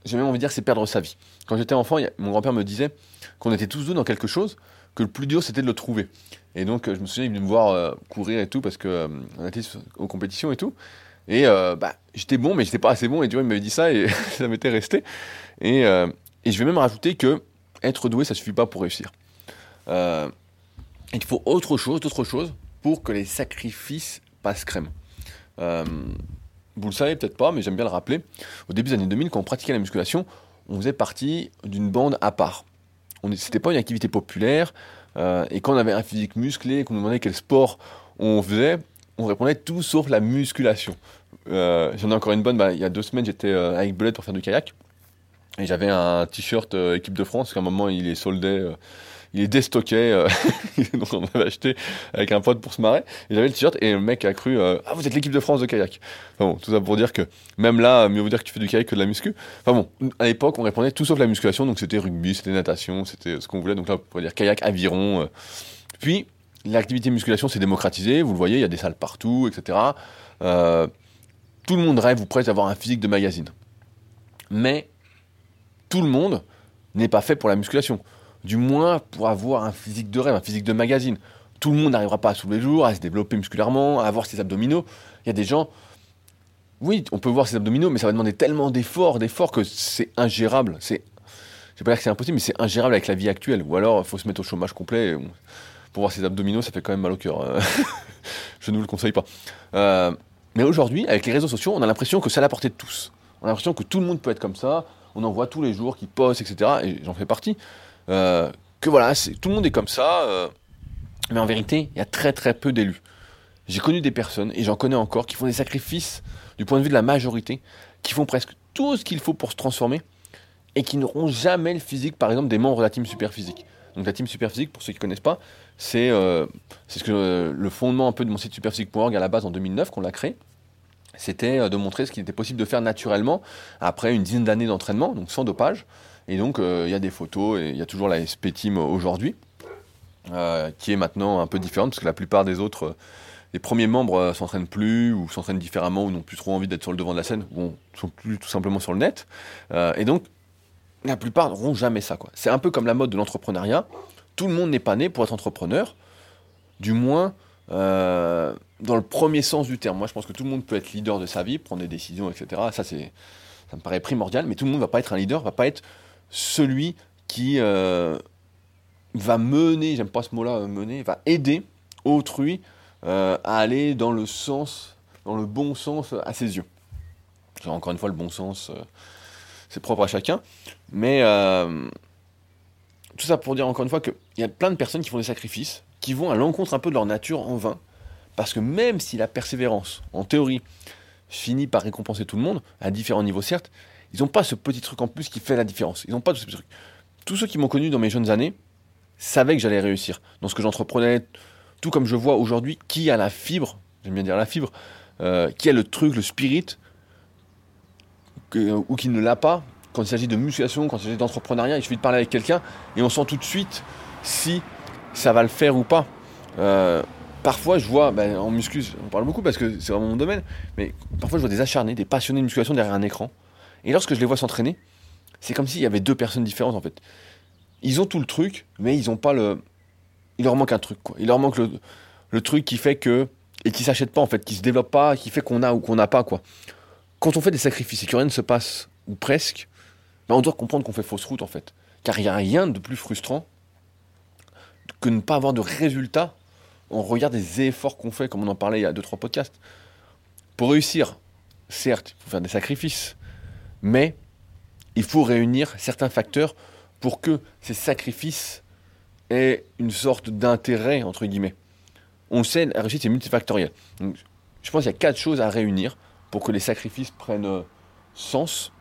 J'ai même envie de dire c'est perdre sa vie. Quand j'étais enfant, mon grand-père me disait qu'on était tous deux dans quelque chose, que le plus dur c'était de le trouver. Et donc je me souviens, il venait me voir euh, courir et tout parce que euh, était aux compétitions et tout. Et euh, bah, j'étais bon, mais j'étais pas assez bon. Et tu vois, il m'avait dit ça et ça m'était resté. Et, et, je vais même rajouter que être doué, ça suffit pas pour réussir. il faut autre chose, d'autres choses pour que les sacrifices passent crème. Vous le savez peut-être pas, mais j'aime bien le rappeler. Au début des années 2000, quand on pratiquait la musculation, on faisait partie d'une bande à part c'était pas une activité populaire. Euh, et quand on avait un physique musclé, qu'on nous demandait quel sport on faisait, on répondait tout sauf la musculation. Euh, j'en ai encore une bonne. Bah, il y a deux semaines, j'étais euh, avec Belette pour faire du kayak. Et j'avais un t-shirt équipe de France, qu'à un moment il est soldé il est déstocké, euh, donc on avait acheté avec un pote pour se marrer. Et j'avais le t-shirt et le mec a cru euh, Ah, vous êtes l'équipe de France de kayak. Enfin bon, tout ça pour dire que même là, mieux vaut dire que tu fais du kayak que de la muscu. Enfin bon, à l'époque, on répondait tout sauf la musculation, donc c'était rugby, c'était natation, c'était ce qu'on voulait. Donc là, on pourrait dire kayak, aviron. Euh. Puis, l'activité musculation s'est démocratisée, vous le voyez, il y a des salles partout, etc. tout le monde rêve ou presque d'avoir un physique de magazine. Mais tout le monde n'est pas fait pour la musculation du moins pour avoir un physique de rêve, un physique de magazine. Tout le monde n'arrivera pas à tous les jours, à se développer musculairement, à avoir ses abdominaux. Il y a des gens, oui, on peut voir ses abdominaux, mais ça va demander tellement d'efforts, d'efforts que c'est ingérable. C'est, je vais pas dire que c'est impossible, mais c'est ingérable avec la vie actuelle. Ou alors, il faut se mettre au chômage complet. Pour voir ses abdominaux, ça fait quand même mal au cœur. je ne vous le conseille pas. Euh, mais aujourd'hui, avec les réseaux sociaux, on a l'impression que c'est à la portée de tous. On a l'impression que tout le monde peut être comme ça. On en voit tous les jours qui postent, etc. Et j'en fais partie. Euh, que voilà, tout le monde est comme ça, euh, mais en vérité, il y a très très peu d'élus. J'ai connu des personnes, et j'en connais encore, qui font des sacrifices du point de vue de la majorité, qui font presque tout ce qu'il faut pour se transformer, et qui n'auront jamais le physique, par exemple, des membres de la team super physique. Donc la team super physique, pour ceux qui ne connaissent pas, c'est euh, ce que le fondement un peu de mon site superphysique.org à la base en 2009 qu'on l'a créé c'était de montrer ce qu'il était possible de faire naturellement après une dizaine d'années d'entraînement, donc sans dopage. Et donc, euh, il y a des photos, et il y a toujours la SP Team aujourd'hui, euh, qui est maintenant un peu différente, parce que la plupart des autres, les premiers membres s'entraînent plus, ou s'entraînent différemment, ou n'ont plus trop envie d'être sur le devant de la scène, ou sont plus tout simplement sur le net. et donc, la plupart n'auront jamais ça. C'est un peu comme la mode de l'entrepreneuriat. Tout le monde n'est pas né pour être entrepreneur. Du moins, euh, dans le premier sens du terme. Moi, je pense que tout le monde peut être leader de sa vie, prendre des décisions, etc. Ça, c'est, ça me paraît primordial, mais tout le monde ne va pas être un leader, va pas être celui qui euh, va mener, j'aime pas ce mot-là, euh, mener, va aider autrui à aller dans le sens, dans le bon sens à ses yeux. encore une fois, le bon sens, c'est propre à chacun, mais tout ça pour dire encore une fois qu'il y a plein de personnes qui font des sacrifices, qui vont à l'encontre un peu de leur nature en vain. Parce que même si la persévérance, en théorie, finit par récompenser tout le monde, à différents niveaux certes, ils n'ont pas ce petit truc en plus qui fait la différence. Ils n'ont pas ce petit truc. Tous ceux qui m'ont connu dans mes jeunes années savaient que j'allais réussir. Dans ce que j'entreprenais, tout comme je vois aujourd'hui, qui a la fibre, j'aime bien dire la fibre, euh, qui a le truc, le spirit, ou qui ne l'a pas, quand il s'agit de musculation, quand il s'agit d'entrepreneuriat, il suffit de parler avec quelqu'un et on sent tout de suite si ça va le faire ou pas. Euh, parfois, je vois, ben, en muscu, on parle beaucoup parce que c'est vraiment mon domaine, mais parfois, je vois des acharnés, des passionnés de musculation derrière un écran. Et lorsque je les vois s'entraîner, c'est comme s'il y avait deux personnes différentes en fait. Ils ont tout le truc, mais ils ont pas le. Il leur manque un truc, quoi. Il leur manque le, le truc qui fait que. Et qui s'achète pas en fait, qui se développe pas, qui fait qu'on a ou qu'on n'a pas, quoi. Quand on fait des sacrifices et que rien ne se passe, ou presque, ben, on doit comprendre qu'on fait fausse route en fait. Car il n'y a rien de plus frustrant que ne pas avoir de résultats on regarde des efforts qu'on fait, comme on en parlait il y a 2-3 podcasts. Pour réussir, certes, il faut faire des sacrifices, mais il faut réunir certains facteurs pour que ces sacrifices aient une sorte d'intérêt, entre guillemets. On sait, la réussite est multifactorielle. je pense qu'il y a quatre choses à réunir pour que les sacrifices prennent euh, sens.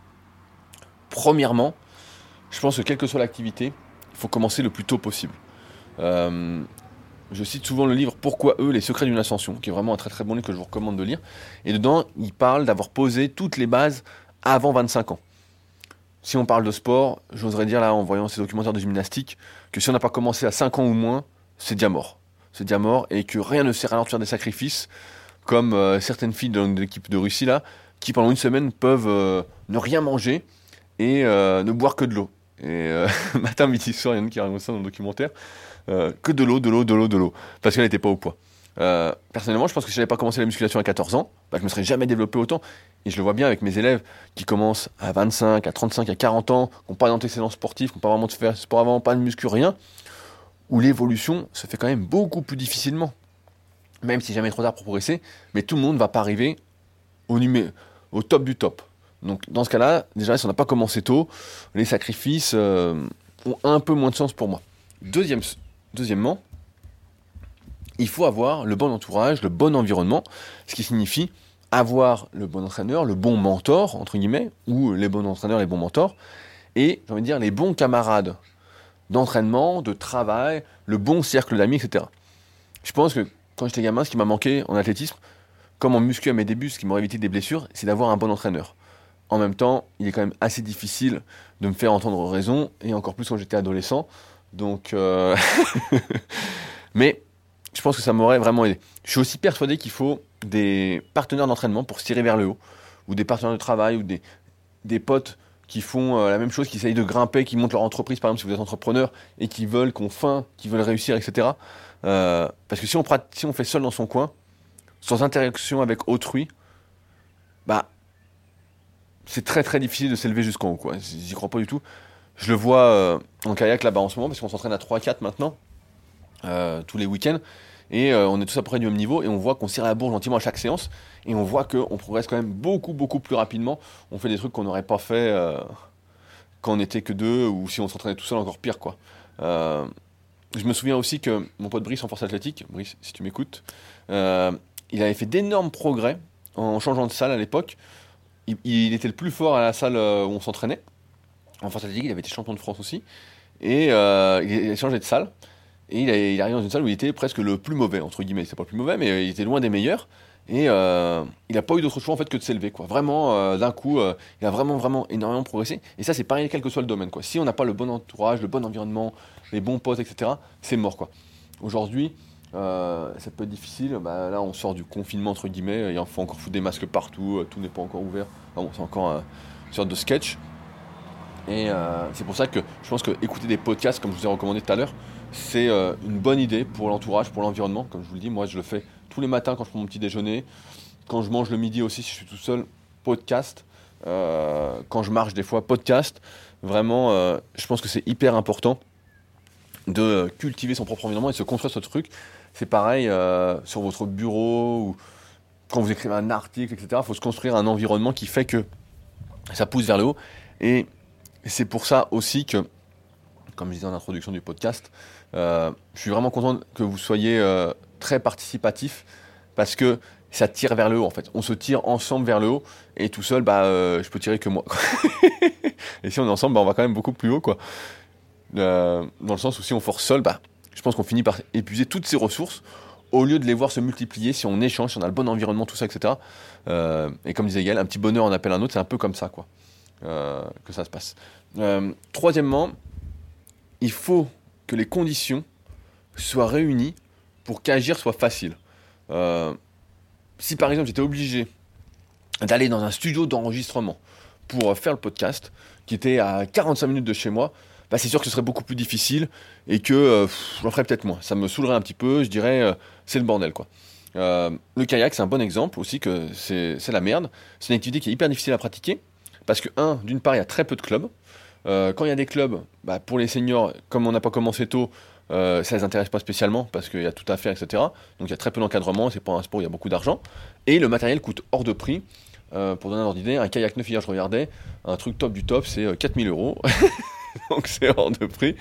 Premièrement, je pense que quelle que soit l'activité, il faut commencer le plus tôt possible. Euh, je cite souvent le livre Pourquoi eux, les secrets d'une ascension, qui est vraiment un très très bon livre que je vous recommande de lire. Et dedans, il parle d'avoir posé toutes les bases avant 25 ans. Si on parle de sport, j'oserais dire là, en voyant ces documentaires de gymnastique, que si on n'a pas commencé à 5 ans ou moins, c'est déjà mort. C'est déjà mort et que rien ne sert à de faire des sacrifices, comme euh, certaines filles de l'équipe de Russie là, qui pendant une semaine peuvent euh, ne rien manger et ne boire que de l'eau. Et matin, midi, soir, il y en a qui racontent ça dans le documentaire. Euh, que de l'eau, de l'eau, de l'eau, de l'eau, parce qu'elle n'était pas au poids. Euh, personnellement, je pense que si j'avais pas commencé la musculation à 14 ans, bah, je me serais jamais développé autant. Et je le vois bien avec mes élèves qui commencent à 25, à 35, à 40 ans, qui n'ont pas d'antécédents sportifs, qui n'ont pas vraiment de faire sport avant, pas de muscu, rien, où l'évolution se fait quand même beaucoup plus difficilement. Même si jamais trop tard pour progresser, mais tout le monde ne va pas arriver au, au top du top. Donc dans ce cas-là, déjà, si on n'a pas commencé tôt, les sacrifices euh, ont un peu moins de sens pour moi. Deuxième, Deuxièmement, il faut avoir le bon entourage, le bon environnement, ce qui signifie avoir le bon entraîneur, le bon mentor, entre guillemets, ou les bons entraîneurs, les bons mentors, et, j'ai envie de dire, les bons camarades d'entraînement, de travail, le bon cercle d'amis, etc. Je pense que quand j'étais gamin, ce qui m'a manqué en athlétisme, comme en muscu à mes débuts, ce qui m'aurait évité des blessures, c'est d'avoir un bon entraîneur. En même temps, il est quand même assez difficile de me faire entendre raison, et encore plus quand j'étais adolescent, donc, euh, mais je pense que ça m'aurait vraiment aidé. Je suis aussi persuadé qu'il faut des partenaires d'entraînement pour se tirer vers le haut, ou des partenaires de travail, ou des, des potes qui font euh, la même chose, qui essayent de grimper, qui montent leur entreprise, par exemple, si vous êtes entrepreneur, et qui veulent qu'on faim, qui veulent réussir, etc. Euh, parce que si on, si on fait seul dans son coin, sans interaction avec autrui, bah, c'est très très difficile de s'élever jusqu'en haut, quoi. J'y crois pas du tout. Je le vois euh, en kayak là-bas en ce moment, parce qu'on s'entraîne à 3-4 maintenant, tous les week-ends. Et euh, on est tous à peu près du même niveau, et on voit qu'on tire la bourre gentiment à chaque séance, et on voit qu'on progresse quand même beaucoup, beaucoup plus rapidement. On fait des trucs qu'on n'aurait pas fait quand on n'était que deux ou si on s'entraînait tout seul, encore pire, quoi. Euh, je me souviens aussi que mon pote Brice en force athlétique, Brice, si tu m'écoutes, euh, il avait fait d'énormes progrès en changeant de salle à l'époque. Il, était le plus fort à la salle où on s'entraînait. En force athlétique, il avait été champion de France aussi. Et il a changé de salle. Et il, est arrivé dans une salle où il était presque le plus mauvais, entre guillemets. C'est pas le plus mauvais, mais il était loin des meilleurs. Et euh, il n'a pas eu d'autre choix en fait que de s'élever. Vraiment, euh, d'un coup, euh, il a vraiment, vraiment énormément progressé. Et ça, c'est pareil, quel que soit le domaine. Si on n'a pas le bon entourage, le bon environnement, les bons potes, etc., c'est mort. Aujourd'hui, ça peut être difficile. Bah, là, on sort du confinement, entre guillemets. Il faut encore foutre des masques partout. tout n'est pas encore ouvert. c'est encore une sorte de sketch. Et c'est pour ça que je pense que écouter des podcasts, comme je vous ai recommandé tout à l'heure, c'est une bonne idée pour l'entourage, pour l'environnement. Comme je vous le dis, moi, je le fais tous les matins quand je prends mon petit déjeuner. Quand je mange le midi aussi, si je suis tout seul, podcast. Euh, quand je marche des fois, podcast. Vraiment, euh, je pense que c'est hyper important de cultiver son propre environnement et se construire ce truc. C'est pareil euh, sur votre bureau ou quand vous écrivez un article, etc. Il faut se construire un environnement qui fait que ça pousse vers le haut. Et c'est pour ça aussi que, comme je disais en introduction du podcast, je suis vraiment content que vous soyez très participatif parce que ça tire vers le haut en fait. On se tire ensemble vers le haut et tout seul, bah, euh, je peux tirer que moi. et si on est ensemble, bah, on va quand même beaucoup plus haut quoi. Euh, dans le sens où si on force seul, bah, je pense qu'on finit par épuiser toutes ses ressources au lieu de les voir se multiplier si on échange, si on a le bon environnement, tout ça, etc. Euh, et comme disait Gaël, un petit bonheur en appelle un autre, c'est un peu comme ça quoi que ça se passe. troisièmement, il faut que les conditions soient réunies pour qu'agir soit facile. Euh, si par exemple j'étais obligé d'aller dans un studio d'enregistrement pour faire le podcast, qui était à 45 minutes de chez moi, bah c'est sûr que ce serait beaucoup plus difficile et que euh, j'en ferais peut-être moins. Ça me saoulerait un petit peu, je dirais, euh, c'est le bordel quoi. le kayak, c'est un bon exemple aussi que c'est la merde. C'est une activité qui est hyper difficile à pratiquer parce que, un, d'une part, il y a très peu de clubs. Quand il y a des clubs, bah, pour les seniors, comme on n'a pas commencé tôt, euh, ça les intéresse pas spécialement parce qu'il y a tout à faire, etc. Donc il y a très peu d'encadrement, c'est pas un sport où il y a beaucoup d'argent. Et le matériel coûte hors de prix. Euh, pour donner un ordre d'idée, un kayak neuf hier je regardais, un truc top du top c'est 4000 euh, euros. Donc c'est hors de prix.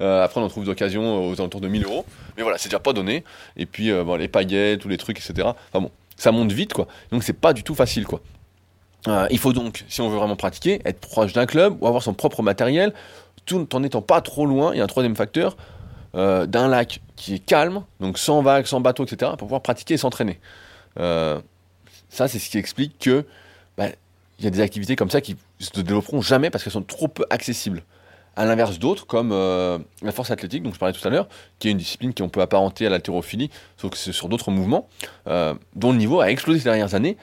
après on en trouve d'occasion aux alentours de 1000 euros. Mais voilà, c'est déjà pas donné. Et puis bon, les paillettes, tous les trucs, etc. Enfin bon, ça monte vite quoi. Donc c'est pas du tout facile quoi. Il faut donc, si on veut vraiment pratiquer, être proche d'un club ou avoir son propre matériel, tout en n'étant pas trop loin. Il y a un troisième facteur, euh, d'un lac qui est calme, donc sans vagues, sans bateau, etc., pour pouvoir pratiquer et s'entraîner. Euh, ça, c'est ce qui explique que bah, il y a des activités comme ça qui se développeront jamais parce qu'elles sont trop peu accessibles. À l'inverse d'autres, comme euh, la force athlétique, dont je parlais tout à l'heure, qui est une discipline qu'on peut apparenter à l'haltérophilie, sauf que c'est sur d'autres mouvements, dont le niveau a explosé ces dernières années,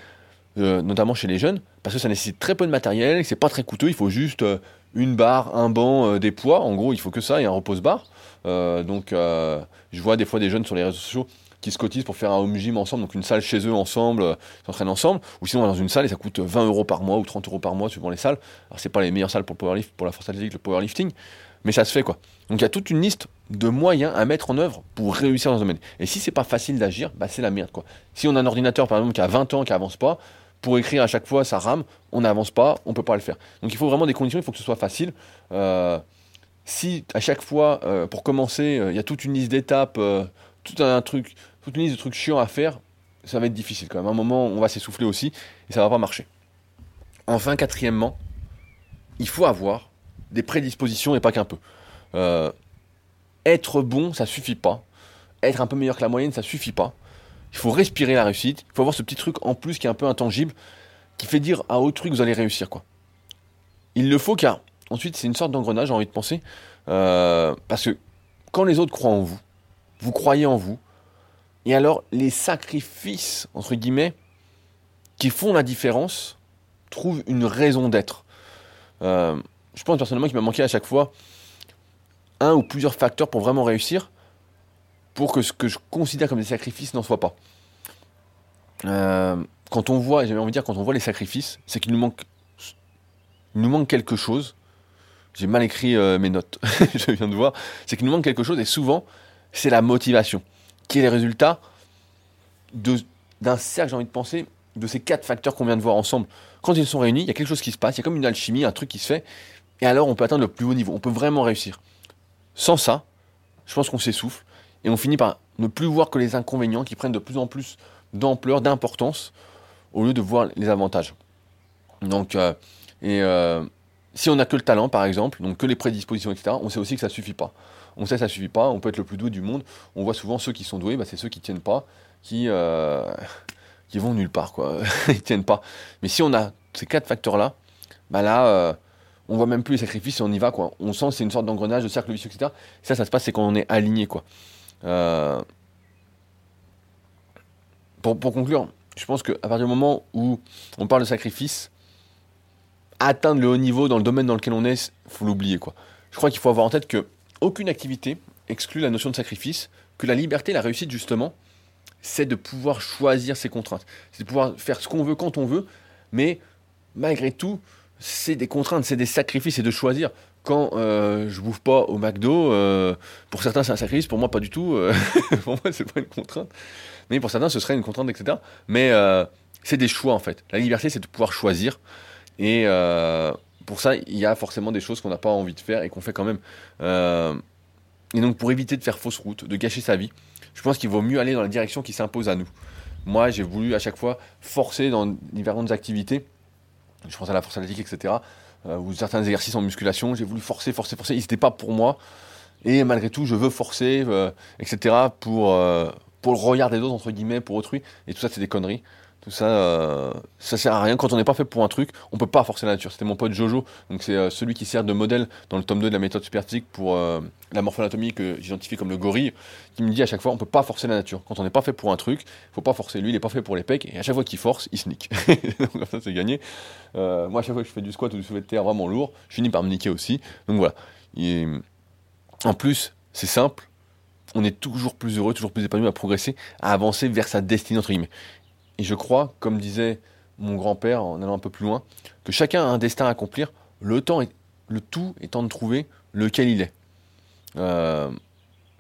notamment chez les jeunes, parce que ça nécessite très peu de matériel, c'est pas très coûteux, il faut juste une barre, un banc, des poids, en gros, il faut que ça et un repose-barre. Euh, donc, euh, je vois des fois des jeunes sur les réseaux sociaux qui se cotisent pour faire un home gym ensemble, donc une salle chez eux ensemble, euh, s'entraînent ensemble, ou sinon dans une salle et ça coûte 20 euros par mois ou 30 euros par mois suivant les salles. Alors c'est pas les meilleures salles pour le powerlift, pour la force athlétique, le powerlifting, mais ça se fait quoi. Donc il y a toute une liste de moyens à mettre en œuvre pour réussir dans ce domaine. Et si c'est pas facile d'agir, bah c'est la merde quoi. Si on a un ordinateur par exemple qui a 20 ans qui avance pas, pour écrire à chaque fois ça rame, on n'avance pas, on peut pas le faire. Donc il faut vraiment des conditions, il faut que ce soit facile. Euh, si à chaque fois, euh, pour commencer, euh, il y a toute une liste d'étapes, tout un truc, toute une liste de trucs chiants à faire, ça va être difficile quand même. À un moment, on va s'essouffler aussi et ça va pas marcher. Enfin, quatrièmement, il faut avoir des prédispositions et pas qu'un peu. être bon, ça suffit pas. Être un peu meilleur que la moyenne, ça suffit pas. Il faut respirer la réussite. Il faut avoir ce petit truc en plus qui est un peu intangible, qui fait dire à autrui que vous allez réussir quoi. Il le faut car ensuite, c'est une sorte d'engrenage, j'ai envie de penser. Euh, parce que quand les autres croient en vous, vous croyez en vous, et alors les sacrifices, entre guillemets, qui font la différence, trouvent une raison d'être. Euh, je pense personnellement qu'il m'a manqué à chaque fois un ou plusieurs facteurs pour vraiment réussir, pour que ce que je considère comme des sacrifices n'en soit pas. Euh, quand on voit, j'avais envie de dire, quand on voit les sacrifices, c'est qu'il nous manque, nous manque quelque chose j'ai mal écrit euh, mes notes, je viens de voir, c'est qu'il nous manque quelque chose et souvent c'est la motivation qui est le résultat d'un cercle, j'ai envie de penser, de ces quatre facteurs qu'on vient de voir ensemble. Quand ils sont réunis, il y a quelque chose qui se passe, il y a comme une alchimie, un truc qui se fait Et alors, on peut atteindre le plus haut niveau. On peut vraiment réussir. Sans ça, je pense qu'on s'essouffle et on finit par ne plus voir que les inconvénients qui prennent de plus en plus d'ampleur, d'importance, au lieu de voir les avantages. Donc, euh, euh, si on n'a que le talent, par exemple, donc que les prédispositions, etc., on sait aussi que ça ne suffit pas. On sait que ça ne suffit pas, on peut être le plus doué du monde. On voit souvent ceux qui sont doués, bah, c'est ceux qui ne tiennent pas, qui, euh, qui vont nulle part, quoi. Ils tiennent pas. Mais si on a ces quatre facteurs-là, bah là, on voit même plus les sacrifices et on y va, quoi. On sent que c'est une sorte d'engrenage, de cercle vicieux, etc. ça, ça se passe, c'est quand est aligné, quoi. Pour, pour, conclure, je pense qu'à partir du moment où on parle de sacrifice, atteindre le haut niveau dans le domaine dans lequel on est, faut l'oublier quoi. Je crois qu'il faut avoir en tête que aucune activité exclut la notion de sacrifice, que la liberté, la réussite justement, c'est de pouvoir choisir ses contraintes, c'est de pouvoir faire ce qu'on veut quand on veut, mais malgré tout, c'est des contraintes, c'est des sacrifices, c'est de choisir. Quand euh, je bouffe pas au McDo, euh, pour certains c'est un sacrifice, pour moi pas du tout. Euh, pour moi c'est pas une contrainte, mais pour certains ce serait une contrainte, etc. Mais c'est des choix en fait. La liberté c'est de pouvoir choisir. Et euh, pour ça, il y a forcément des choses qu'on n'a pas envie de faire et qu'on fait quand même. Euh, et donc, pour éviter de faire fausse route, de gâcher sa vie, je pense qu'il vaut mieux aller dans la direction qui s'impose à nous. Moi, j'ai voulu à chaque fois forcer dans différentes activités. Je pense à la force athlétique, etc. Euh, ou certains exercices en musculation. J'ai voulu forcer, forcer, forcer. Ils n'étaient pas pour moi. Et malgré tout, je veux forcer, etc. pour, pour le regard des autres, entre guillemets, pour autrui. Et tout ça, c'est des conneries. Tout ça, euh, ça sert à rien. Quand on n'est pas fait pour un truc, on peut pas forcer la nature. C'était mon pote Jojo, donc c'est euh, celui qui sert de modèle dans le tome 2 de la méthode superphysique pour euh, la morphanatomie que j'identifie comme le gorille, qui me dit à chaque fois, on peut pas forcer la nature. Quand on n'est pas fait pour un truc, faut pas forcer. Lui, il est pas fait pour les pecs, et à chaque fois qu'il force, il se donc ça, c'est gagné. moi, à chaque fois que je fais du squat ou du soulevé de terre vraiment lourd, je finis par me niquer aussi. Donc voilà. En plus, c'est simple, on est toujours plus heureux, toujours plus épanoui à progresser, à avancer vers sa destinée, entre guillemets. Et je crois, comme disait mon grand-père en allant un peu plus loin, que chacun a un destin à accomplir, le, temps est, le tout étant de trouver lequel il est. Euh,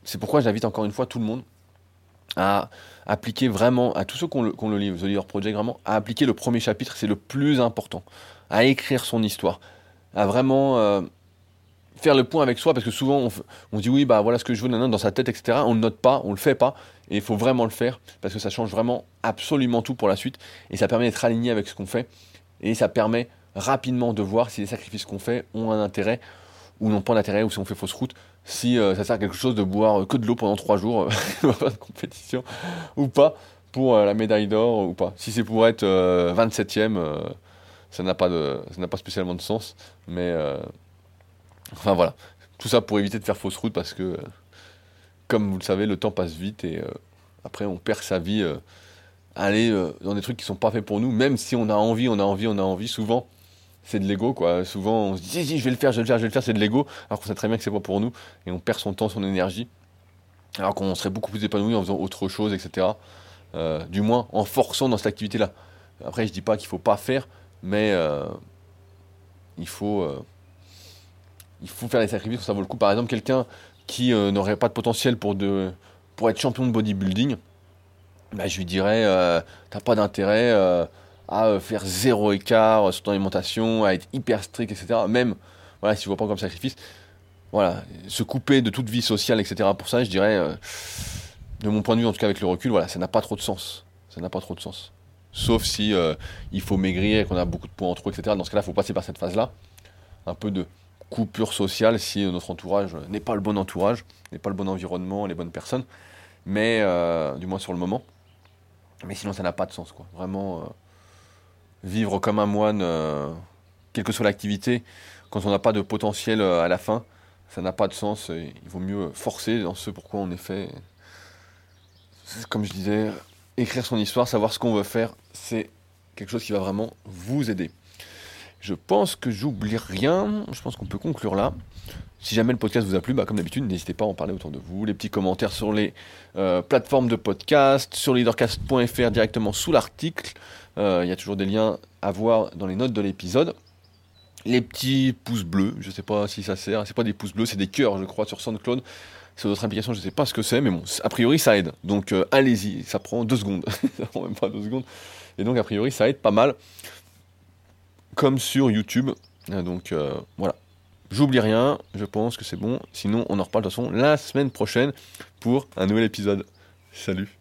c'est pourquoi j'invite encore une fois tout le monde à appliquer vraiment, à tous ceux qui ont le, le livre, The Leader Project, vraiment, à appliquer le premier chapitre, c'est le plus important, à écrire son histoire, à vraiment euh, faire le point avec soi, parce que souvent on, dit oui, bah voilà ce que je veux dans sa tête, etc. On ne note pas, on le fait pas, et il faut vraiment le faire, parce que ça change vraiment absolument tout pour la suite, et ça permet d'être aligné avec ce qu'on fait, et ça permet rapidement de voir si les sacrifices qu'on fait ont un intérêt ou n'ont pas d'intérêt, ou si on fait fausse route, si euh, ça sert à quelque chose de boire que de l'eau pendant trois jours, euh, de compétition, ou pas, pour euh, la médaille d'or, ou pas. Si c'est pour être 27ème, ça n'a pas, de, ça pas spécialement de sens, mais Enfin voilà, tout ça pour éviter de faire fausse route parce que, euh, comme vous le savez, le temps passe vite et euh, après on perd sa vie euh, aller dans des trucs qui sont pas faits pour nous, même si on a envie, on a envie, on a envie. Souvent, c'est de l'ego quoi. Souvent, on se dit je vais le faire, je vais le faire, je vais le faire, c'est de l'ego, alors qu'on sait très bien que c'est pas pour nous et on perd son temps, son énergie, alors qu'on serait beaucoup plus épanoui en faisant autre chose, etc. du moins en forçant dans cette activité-là. Après, je dis pas qu'il faut pas faire, mais il faut il faut faire des sacrifices, ça vaut le coup. Par exemple, quelqu'un qui euh, n'aurait pas de potentiel pour, être champion de bodybuilding, bah, je lui dirais, euh, t'as pas d'intérêt euh, à faire zéro écart sur ton alimentation, à être hyper strict, etc. Même, voilà, si tu vois pas comme sacrifice, se couper de toute vie sociale, etc. Pour ça, je dirais, de mon point de vue, en tout cas avec le recul, ça n'a pas trop de sens. Ça n'a pas trop de sens. Sauf si il faut maigrir et qu'on a beaucoup de poids en trop, etc. Dans ce cas-là, il faut passer par cette phase-là. Un peu de coupure sociale si notre entourage n'est pas le bon entourage, n'est pas le bon environnement, les bonnes personnes, mais euh, du moins sur le moment. Mais sinon, ça n'a pas de sens, quoi. Vraiment, euh, vivre comme un moine, euh, quelle que soit l'activité, quand on n'a pas de potentiel à la fin, ça n'a pas de sens. Il vaut mieux forcer dans ce pourquoi on est fait. Comme je disais, écrire son histoire, savoir ce qu'on veut faire, c'est quelque chose qui va vraiment vous aider. Je pense que j'oublie rien. Je pense qu'on peut conclure là. Si jamais le podcast vous a plu, bah, comme d'habitude, n'hésitez pas à en parler autour de vous. Les petits commentaires sur les euh, plateformes de podcast, sur leadercast.fr directement sous l'article. Euh, il y a toujours des liens à voir dans les notes de l'épisode. Les petits pouces bleus, je ne sais pas si ça sert. C'est pas des pouces bleus, c'est des cœurs, je crois, sur SoundCloud. Sur d'autres applications, je ne sais pas ce que c'est, mais bon, a priori, ça aide. Donc euh, allez-y, ça prend deux secondes. ça prend même pas deux secondes. Et donc, a priori, ça aide pas mal comme sur YouTube. Euh, donc euh, voilà. J'oublie rien, je pense que c'est bon. Sinon, on en reparle de toute façon la semaine prochaine pour un nouvel épisode. Salut